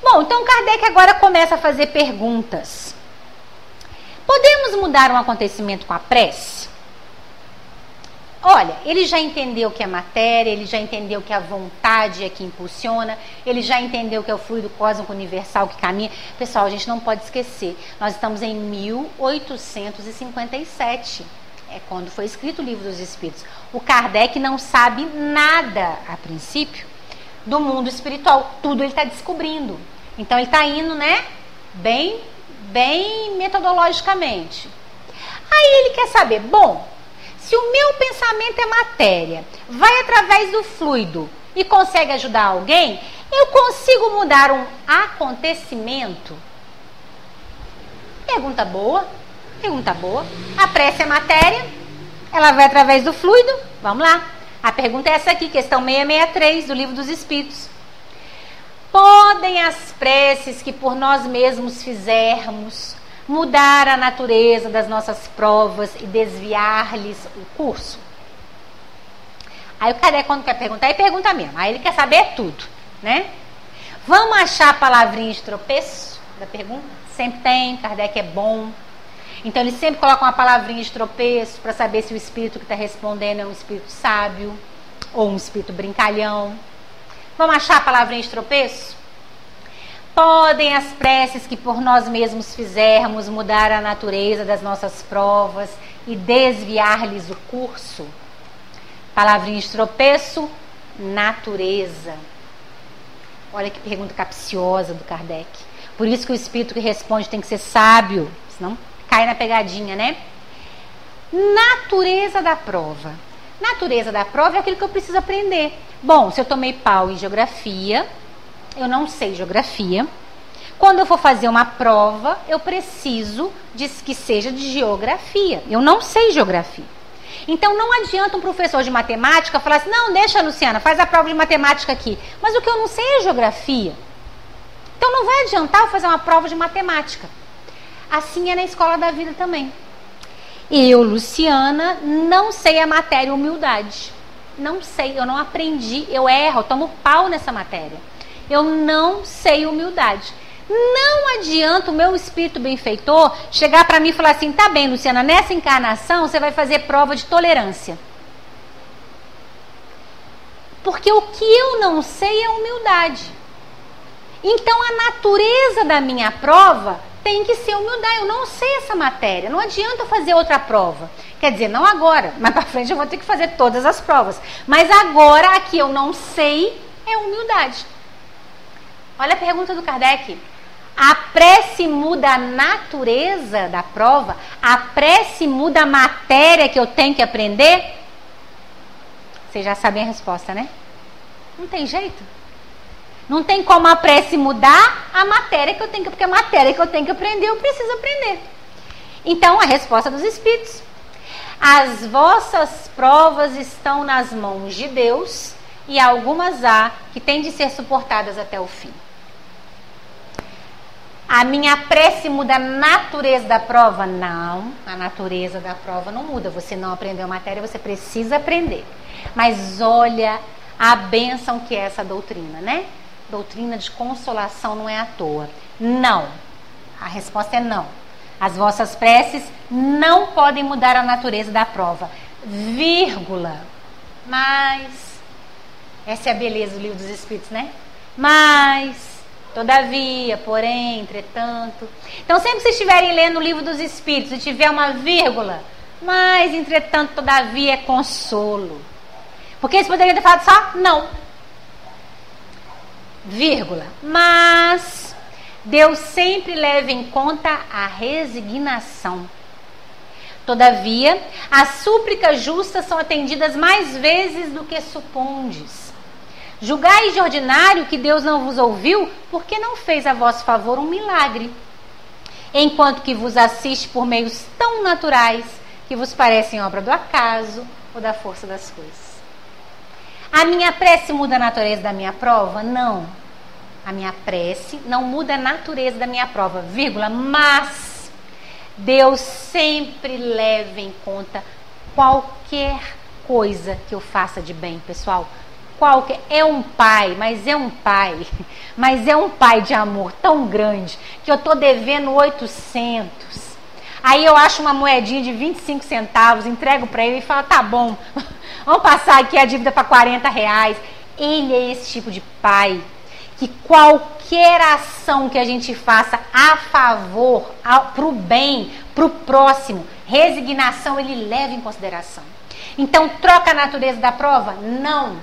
Bom, então Kardec agora começa a fazer perguntas. Podemos mudar um acontecimento com a prece? Olha, ele já entendeu que é matéria, ele já entendeu que a vontade é que impulsiona, ele já entendeu que é o fluido cósmico universal que caminha. Pessoal, a gente não pode esquecer, nós estamos em 1857 é quando foi escrito o livro dos Espíritos. O Kardec não sabe nada, a princípio, do mundo espiritual. Tudo ele está descobrindo. Então ele está indo, né? Bem, bem metodologicamente. Aí ele quer saber, bom, se o meu pensamento é matéria, vai através do fluido e consegue ajudar alguém, eu consigo mudar um acontecimento? Pergunta boa. Pergunta boa. A prece é matéria, ela vai através do fluido, Vamos lá. A pergunta é essa aqui, questão 663 do Livro dos Espíritos. Podem as preces que por nós mesmos fizermos mudar a natureza das nossas provas e desviar-lhes o curso? Aí o Kardec, quando quer perguntar, ele pergunta mesmo. Aí ele quer saber tudo, né? Vamos achar a palavrinha de tropeço da pergunta? Sempre tem, Kardec é bom. Então ele sempre coloca uma palavrinha de tropeço para saber se o espírito que está respondendo é um espírito sábio ou um espírito brincalhão. Vamos achar a palavrinha de tropeço? Podem as preces que por nós mesmos fizermos mudar a natureza das nossas provas e desviar-lhes o curso? Palavrinha de tropeço, natureza. Olha que pergunta capciosa do Kardec. Por isso que o espírito que responde tem que ser sábio, senão cai na pegadinha, né? Natureza da prova. Natureza da prova é aquilo que eu preciso aprender. Bom, se eu tomei pau em geografia, eu não sei geografia. Quando eu for fazer uma prova, eu preciso de que seja de geografia. Eu não sei geografia. Então não adianta um professor de matemática falar assim: não, deixa, Luciana, faz a prova de matemática aqui. Mas o que eu não sei é geografia. Então não vai adiantar eu fazer uma prova de matemática. Assim é na escola da vida também. Eu, Luciana, não sei a matéria humildade. Não sei, eu não aprendi, eu erro, eu tomo pau nessa matéria. Eu não sei humildade. Não adianta o meu espírito benfeitor chegar para mim e falar assim: tá bem, Luciana, nessa encarnação você vai fazer prova de tolerância. Porque o que eu não sei é humildade. Então a natureza da minha prova tem que ser humildade. Eu não sei essa matéria, não adianta fazer outra prova. Quer dizer, não agora, mas para frente eu vou ter que fazer todas as provas. Mas agora, aqui eu não sei, é humildade. Olha a pergunta do Kardec. A prece muda a natureza da prova? A prece muda a matéria que eu tenho que aprender? Vocês já sabem a resposta, né? Não tem jeito. Não tem como a prece mudar a matéria que eu tenho que, porque a matéria que eu tenho que aprender, eu preciso aprender. Então, a resposta dos Espíritos. As vossas provas estão nas mãos de Deus e algumas há que têm de ser suportadas até o fim. A minha prece muda a natureza da prova? Não, a natureza da prova não muda. Você não aprendeu a matéria, você precisa aprender. Mas olha a bênção que é essa doutrina, né? Doutrina de consolação não é à toa. Não. A resposta é não. As vossas preces não podem mudar a natureza da prova. Vírgula. Mas. Essa é a beleza do livro dos Espíritos, né? Mas Todavia, porém, entretanto. Então, sempre que vocês estiverem lendo o livro dos Espíritos e tiver uma vírgula, mas, entretanto, todavia é consolo. Porque eles poderiam ter falado só não. Vírgula. Mas Deus sempre leva em conta a resignação. Todavia, as súplicas justas são atendidas mais vezes do que supondes. Julgai de ordinário que Deus não vos ouviu, porque não fez a vosso favor um milagre. Enquanto que vos assiste por meios tão naturais que vos parecem obra do acaso ou da força das coisas. A minha prece muda a natureza da minha prova? Não. A minha prece não muda a natureza da minha prova, vírgula, mas Deus sempre leva em conta qualquer coisa que eu faça de bem, pessoal qualquer. É um pai, mas é um pai. *laughs* Mas é um pai de amor tão grande que eu tô devendo 800. Aí eu acho uma moedinha de 25 centavos, entrego para ele e falo: tá bom, *laughs* vamos passar aqui a dívida para 40 reais. Ele é esse tipo de pai que qualquer ação que a gente faça a favor, para o bem, para o próximo, resignação, ele leva em consideração. Então, troca a natureza da prova? Não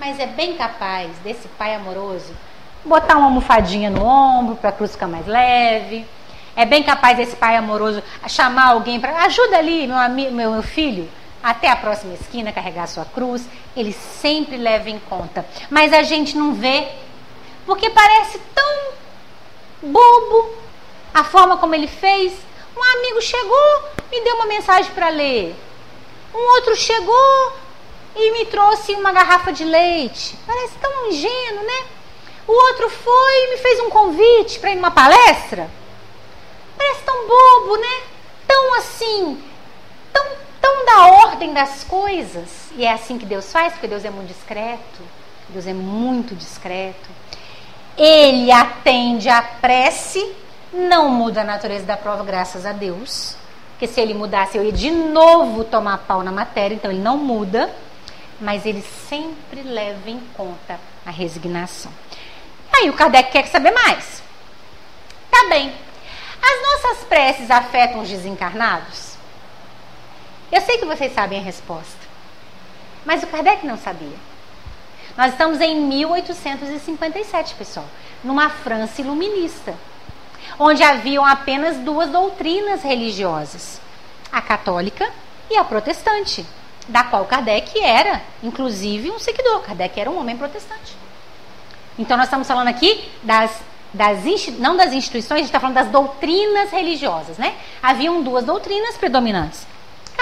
mas é bem capaz desse pai amoroso botar uma almofadinha no ombro para a cruz ficar mais leve. É bem capaz desse pai amoroso chamar alguém para ajuda ali, meu, amigo, meu filho, até a próxima esquina carregar sua cruz. Ele sempre leva em conta. Mas a gente não vê, porque parece tão bobo a forma como ele fez. Um amigo chegou, me deu uma mensagem para ler. Um outro chegou e me trouxe uma garrafa de leite. Parece tão ingênuo, né? O outro foi e me fez um convite para ir numa palestra. Parece tão bobo, né? Tão assim, tão, tão da ordem das coisas. E é assim que Deus faz, porque Deus é muito discreto. Deus é muito discreto. Ele atende a prece, não muda a natureza da prova, graças a Deus. Porque se ele mudasse, eu ia de novo tomar pau na matéria, então ele não muda, mas ele sempre leva em conta a resignação. Aí o Kardec quer saber mais. Tá bem. As nossas preces afetam os desencarnados? Eu sei que vocês sabem a resposta. Mas o Kardec não sabia. Nós estamos em 1857, pessoal, numa França iluminista, onde haviam apenas duas doutrinas religiosas: a católica e a protestante, da qual Kardec era, inclusive, um seguidor. Kardec era um homem protestante. Então, nós estamos falando aqui das, das não das instituições, a gente está falando das doutrinas religiosas, né? Haviam duas doutrinas predominantes: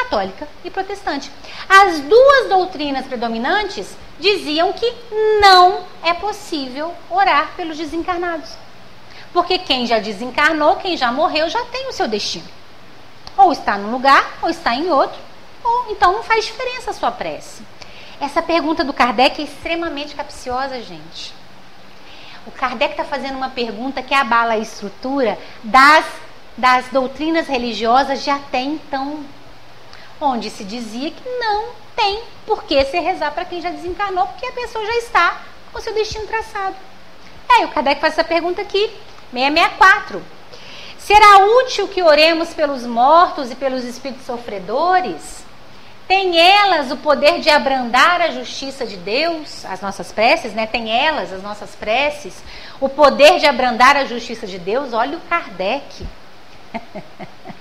católica e protestante. As duas doutrinas predominantes diziam que não é possível orar pelos desencarnados. Porque quem já desencarnou, quem já morreu, já tem o seu destino. Ou está num lugar, ou está em outro, ou então não faz diferença a sua prece. Essa pergunta do Kardec é extremamente capciosa, gente. O Kardec está fazendo uma pergunta que abala a estrutura das, das doutrinas religiosas de até então onde se dizia que não tem por que se rezar para quem já desencarnou, porque a pessoa já está com seu destino traçado. Aí o Kardec faz essa pergunta aqui, 664. Será útil que oremos pelos mortos e pelos espíritos sofredores? Tem elas o poder de abrandar a justiça de Deus, as nossas preces, né? Tem elas, as nossas preces, o poder de abrandar a justiça de Deus? Olha o Kardec. *laughs*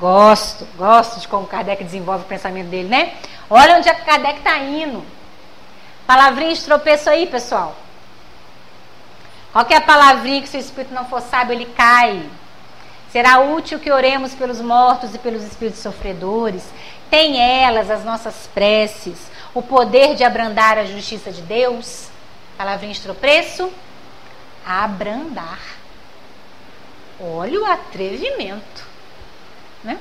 Gosto, gosto de como Kardec desenvolve o pensamento dele, né? Olha onde a Kardec está indo. Palavrinha de tropeço aí, pessoal. Qualquer palavrinha que se o espírito não for sábio, ele cai. Será útil que oremos pelos mortos e pelos espíritos sofredores. Tem elas, as nossas preces, o poder de abrandar a justiça de Deus. Palavrinha de tropeço. Abrandar. Olha o atrevimento. Né?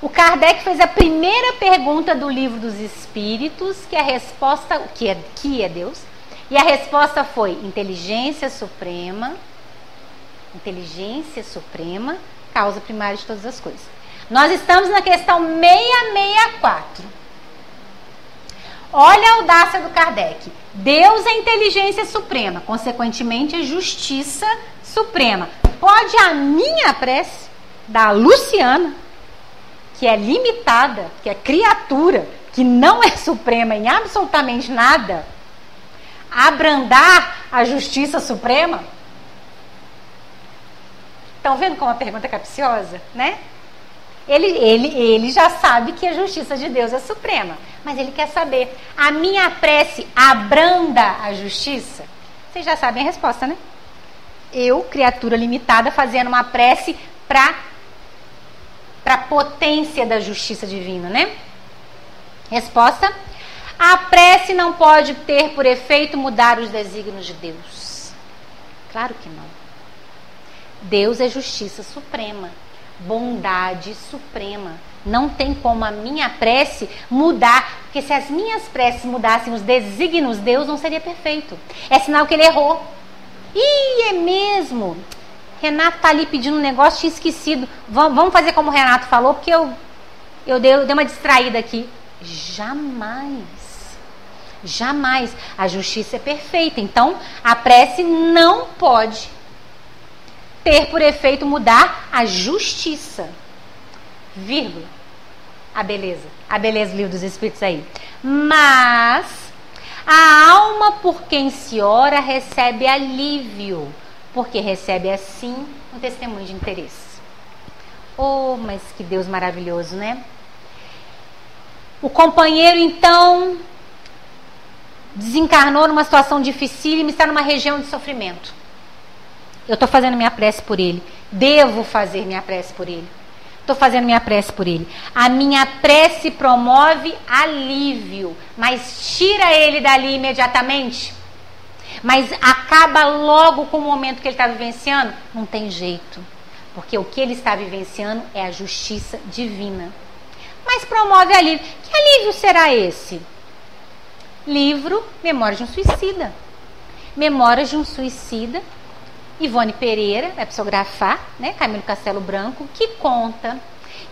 O Kardec fez a primeira pergunta do livro dos Espíritos, que a resposta, que é, que é Deus, e a resposta foi inteligência suprema, inteligência suprema, causa primária de todas as coisas. Nós estamos na questão 664. Olha a audácia do Kardec. Deus é inteligência suprema, consequentemente é justiça suprema. Pode a minha prece da Luciana, que é limitada, que é criatura, que não é suprema em absolutamente nada, abrandar a justiça suprema? Estão vendo como a pergunta é capciosa, né? Ele, ele, ele já sabe que a justiça de Deus é suprema, mas ele quer saber: a minha prece abranda a justiça? Vocês já sabem a resposta, né? Eu, criatura limitada, fazendo uma prece para para a potência da justiça divina, né? Resposta: a prece não pode ter por efeito mudar os desígnios de Deus. Claro que não. Deus é justiça suprema, bondade suprema. Não tem como a minha prece mudar, porque se as minhas preces mudassem os desígnios, Deus não seria perfeito. É sinal que ele errou. Ih, é mesmo. Renato tá ali pedindo um negócio, tinha esquecido. Vamos fazer como o Renato falou, porque eu, eu, dei, eu dei uma distraída aqui. Jamais. Jamais. A justiça é perfeita. Então, a prece não pode ter por efeito mudar a justiça. Vírgula. A beleza. A beleza do livro dos Espíritos aí. Mas a alma por quem se ora recebe alívio porque recebe assim um testemunho de interesse. Oh, mas que Deus maravilhoso, né? O companheiro, então, desencarnou numa situação difícil e está numa região de sofrimento. Eu estou fazendo minha prece por ele. Devo fazer minha prece por ele. estou fazendo minha prece por ele. A minha prece promove alívio, mas tira ele dali imediatamente. Mas acaba logo com o momento que ele está vivenciando? Não tem jeito. Porque o que ele está vivenciando é a justiça divina. Mas promove alívio. Que alívio será esse? Livro Memórias de um Suicida. Memórias de um Suicida Ivone Pereira vai psicografar, né, Camilo Castelo Branco, que conta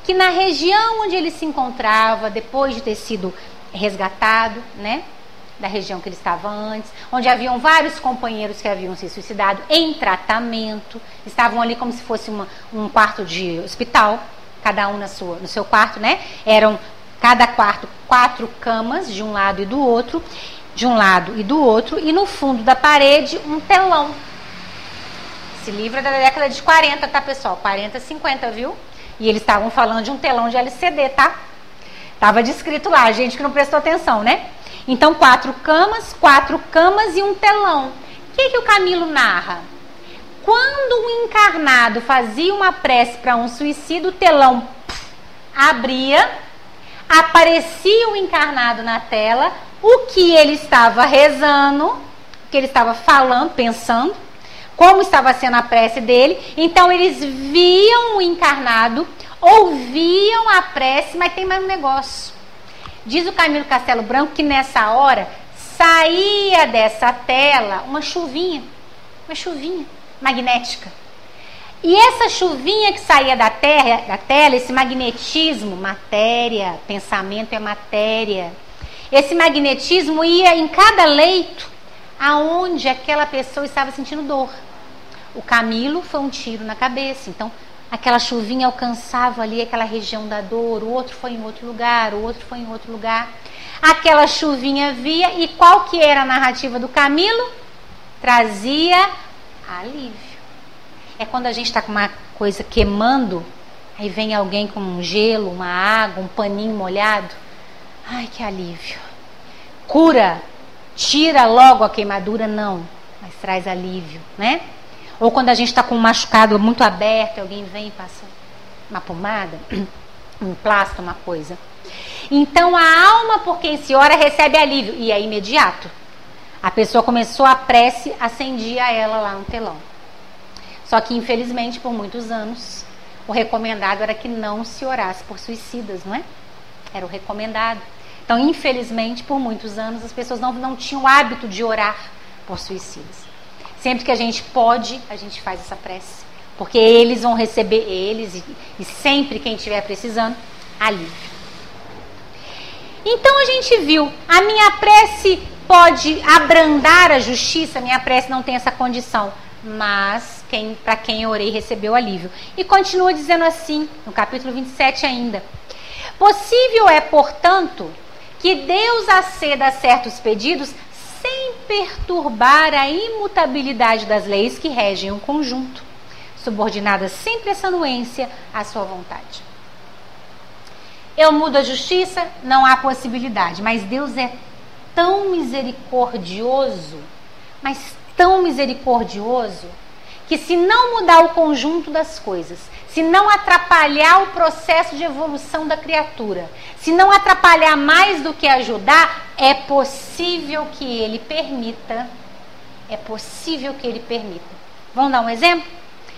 que na região onde ele se encontrava, depois de ter sido resgatado, né, da região que ele estava antes, onde haviam vários companheiros que haviam se suicidado em tratamento, estavam ali como se fosse uma, um quarto de hospital, cada um na sua, no seu quarto, né? Eram cada quarto quatro camas de um lado e do outro, de um lado e do outro, e no fundo da parede um telão esse livro é da década de 40, tá, pessoal? 40, 50, viu? E eles estavam falando de um telão de LCD, tá? Tava descrito lá, gente que não prestou atenção, né? Então, quatro camas, quatro camas e um telão. O que, que o Camilo narra? Quando o encarnado fazia uma prece para um suicídio, o telão pff, abria, aparecia o encarnado na tela, o que ele estava rezando, o que ele estava falando, pensando, como estava sendo a prece dele. Então eles viam o encarnado, ouviam a prece, mas tem mais um negócio. Diz o Camilo Castelo Branco que nessa hora saía dessa tela uma chuvinha, uma chuvinha magnética. E essa chuvinha que saía da, terra, da tela, esse magnetismo, matéria, pensamento é matéria. Esse magnetismo ia em cada leito aonde aquela pessoa estava sentindo dor. O Camilo foi um tiro na cabeça, então aquela chuvinha alcançava ali aquela região da dor, o outro foi em outro lugar, o outro foi em outro lugar. Aquela chuvinha via e qual que era a narrativa do Camilo? Trazia alívio. É quando a gente está com uma coisa queimando, aí vem alguém com um gelo, uma água, um paninho molhado. Ai, que alívio. Cura, tira logo a queimadura, não, mas traz alívio, né? Ou quando a gente está com um machucado muito aberto, alguém vem e passa uma pomada, *clears throat* um plástico, uma coisa. Então a alma por quem se ora recebe alívio e é imediato. A pessoa começou a prece, acendia ela lá no telão. Só que infelizmente por muitos anos o recomendado era que não se orasse por suicidas, não é? Era o recomendado. Então, infelizmente, por muitos anos as pessoas não, não tinham o hábito de orar por suicidas. Sempre que a gente pode, a gente faz essa prece. Porque eles vão receber, eles, e, e sempre quem estiver precisando, alívio. Então a gente viu, a minha prece pode abrandar a justiça, minha prece não tem essa condição. Mas quem, para quem eu orei recebeu alívio. E continua dizendo assim, no capítulo 27 ainda. Possível é, portanto, que Deus aceda a certos pedidos sem perturbar a imutabilidade das leis que regem o conjunto, subordinada sempre essa anuência à sua vontade. Eu mudo a justiça? Não há possibilidade, mas Deus é tão misericordioso, mas tão misericordioso, que se não mudar o conjunto das coisas, se não atrapalhar o processo de evolução da criatura, se não atrapalhar mais do que ajudar, é possível que ele permita. É possível que ele permita. Vamos dar um exemplo?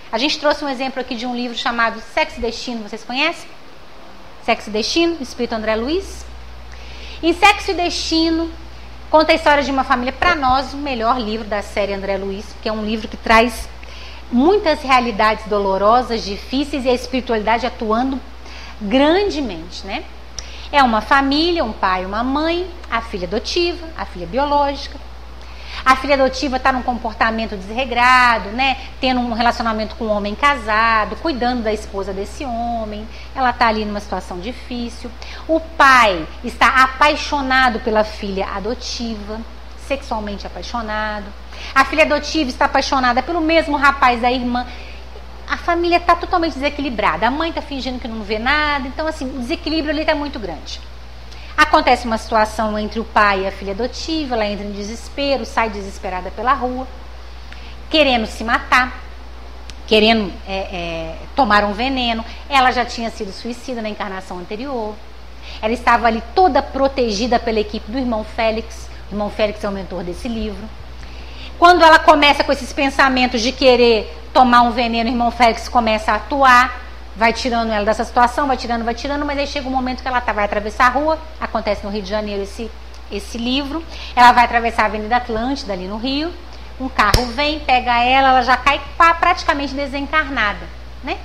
A gente trouxe um exemplo aqui de um livro chamado Sexo e Destino, vocês conhecem? Sexo e Destino, Espírito André Luiz. Em Sexo e Destino, conta a história de uma família, para nós, o melhor livro da série André Luiz, porque é um livro que traz muitas realidades dolorosas, difíceis e a espiritualidade atuando grandemente, né? É uma família, um pai, uma mãe, a filha adotiva, a filha biológica. A filha adotiva está num comportamento desregrado, né? Tendo um relacionamento com um homem casado, cuidando da esposa desse homem. Ela está ali numa situação difícil. O pai está apaixonado pela filha adotiva, sexualmente apaixonado. A filha adotiva está apaixonada pelo mesmo rapaz da irmã. A família está totalmente desequilibrada. A mãe está fingindo que não vê nada. Então, assim, o desequilíbrio ali está muito grande. Acontece uma situação entre o pai e a filha adotiva. Ela entra em desespero, sai desesperada pela rua, querendo se matar, querendo é, é, tomar um veneno. Ela já tinha sido suicida na encarnação anterior. Ela estava ali toda protegida pela equipe do irmão Félix. O irmão Félix é o mentor desse livro. Quando ela começa com esses pensamentos de querer tomar um veneno, o irmão Félix começa a atuar, vai tirando ela dessa situação, vai tirando, vai tirando, mas aí chega um momento que ela tá, vai atravessar a rua, acontece no Rio de Janeiro esse, esse livro, ela vai atravessar a Avenida Atlântida ali no Rio, um carro vem, pega ela, ela já cai praticamente desencarnada, né?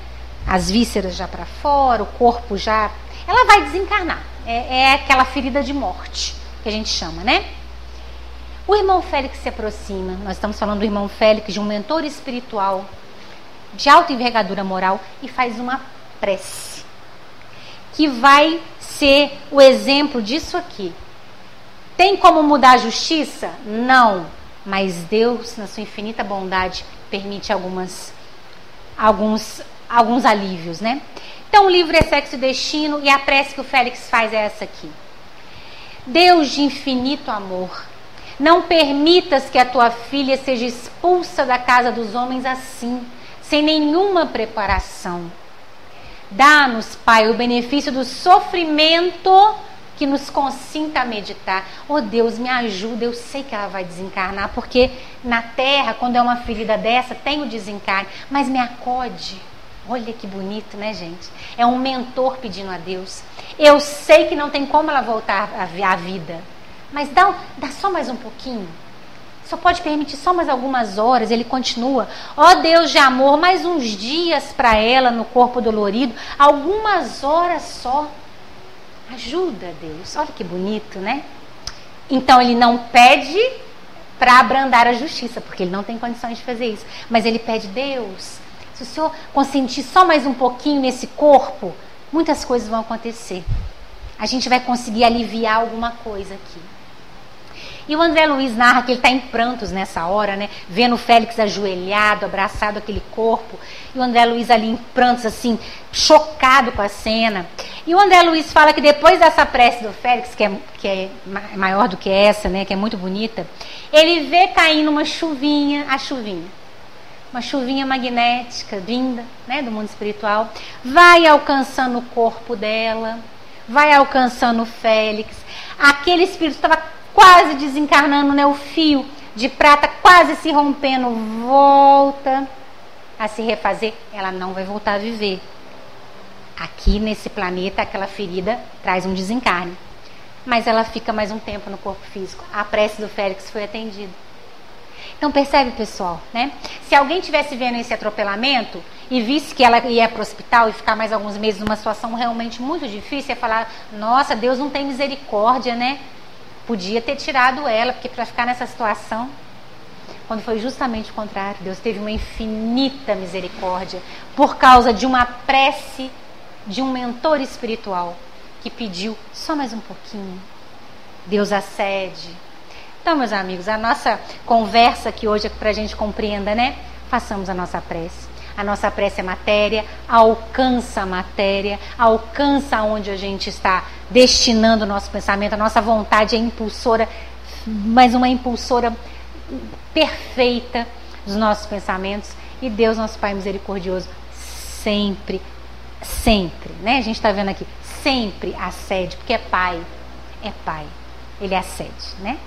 As vísceras já para fora, o corpo já. Ela vai desencarnar. É, é aquela ferida de morte que a gente chama, né? O irmão Félix se aproxima. Nós estamos falando do irmão Félix, de um mentor espiritual de alta envergadura moral e faz uma prece que vai ser o exemplo disso aqui. Tem como mudar a justiça? Não mas Deus, na sua infinita bondade, permite algumas, alguns, alguns alívios, né? Então, o livro é Sexo e Destino e a prece que o Félix faz é essa aqui. Deus de infinito amor, não permitas que a tua filha seja expulsa da casa dos homens assim, sem nenhuma preparação. Dá-nos, Pai, o benefício do sofrimento que nos consinta a meditar. Oh Deus, me ajuda, eu sei que ela vai desencarnar, porque na terra, quando é uma ferida dessa, tem o desencarne, mas me acode. Olha que bonito, né, gente? É um mentor pedindo a Deus. Eu sei que não tem como ela voltar à vida, mas dá, dá só mais um pouquinho. Só pode permitir só mais algumas horas. Ele continua. Ó oh, Deus de amor, mais uns dias para ela no corpo dolorido, algumas horas só. Ajuda, Deus. Olha que bonito, né? Então ele não pede para abrandar a justiça, porque ele não tem condições de fazer isso. Mas ele pede, Deus, se o Senhor consentir só mais um pouquinho nesse corpo, muitas coisas vão acontecer. A gente vai conseguir aliviar alguma coisa aqui. E o André Luiz narra que ele está em prantos nessa hora, né? Vendo o Félix ajoelhado, abraçado aquele corpo. E o André Luiz ali em prantos, assim, chocado com a cena. E o André Luiz fala que depois dessa prece do Félix, que é, que é maior do que essa, né? Que é muito bonita, ele vê caindo uma chuvinha, a chuvinha. Uma chuvinha magnética, vinda, né? Do mundo espiritual. Vai alcançando o corpo dela, vai alcançando o Félix. Aquele espírito estava quase desencarnando, né? O fio de prata quase se rompendo, volta a se refazer, ela não vai voltar a viver. Aqui nesse planeta, aquela ferida traz um desencarne. Mas ela fica mais um tempo no corpo físico. A prece do Félix foi atendida. Então percebe, pessoal, né? Se alguém tivesse vendo esse atropelamento e visse que ela ia para o hospital e ficar mais alguns meses numa situação realmente muito difícil, ia falar: "Nossa, Deus não tem misericórdia, né? Podia ter tirado ela, porque para ficar nessa situação, quando foi justamente o contrário, Deus teve uma infinita misericórdia por causa de uma prece de um mentor espiritual que pediu só mais um pouquinho. Deus acede. Então, meus amigos, a nossa conversa aqui hoje é para a gente compreenda, né? Façamos a nossa prece. A nossa prece é matéria, alcança a matéria, alcança onde a gente está destinando o nosso pensamento. A nossa vontade é impulsora, mas uma impulsora perfeita dos nossos pensamentos. E Deus, nosso Pai misericordioso, sempre, sempre, né? A gente está vendo aqui, sempre acede, porque é Pai, é Pai. Ele acede, né?